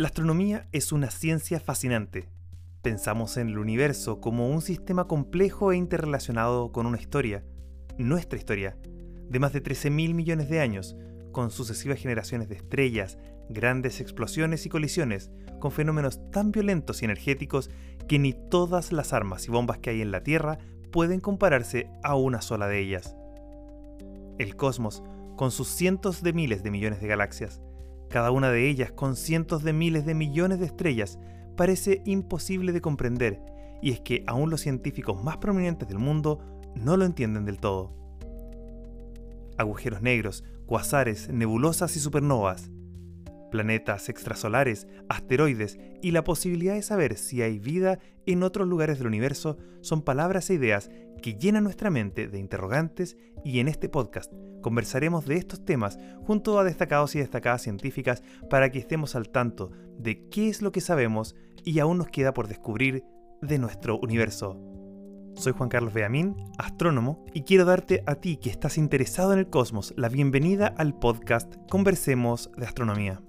La astronomía es una ciencia fascinante. Pensamos en el universo como un sistema complejo e interrelacionado con una historia, nuestra historia, de más de 13.000 millones de años, con sucesivas generaciones de estrellas, grandes explosiones y colisiones, con fenómenos tan violentos y energéticos que ni todas las armas y bombas que hay en la Tierra pueden compararse a una sola de ellas. El cosmos, con sus cientos de miles de millones de galaxias, cada una de ellas con cientos de miles de millones de estrellas, parece imposible de comprender, y es que aún los científicos más prominentes del mundo no lo entienden del todo. Agujeros negros, cuasares, nebulosas y supernovas, planetas extrasolares, asteroides y la posibilidad de saber si hay vida en otros lugares del universo son palabras e ideas que llenan nuestra mente de interrogantes y en este podcast conversaremos de estos temas junto a destacados y destacadas científicas para que estemos al tanto de qué es lo que sabemos y aún nos queda por descubrir de nuestro universo. Soy Juan Carlos Beamín, astrónomo, y quiero darte a ti que estás interesado en el cosmos la bienvenida al podcast Conversemos de Astronomía.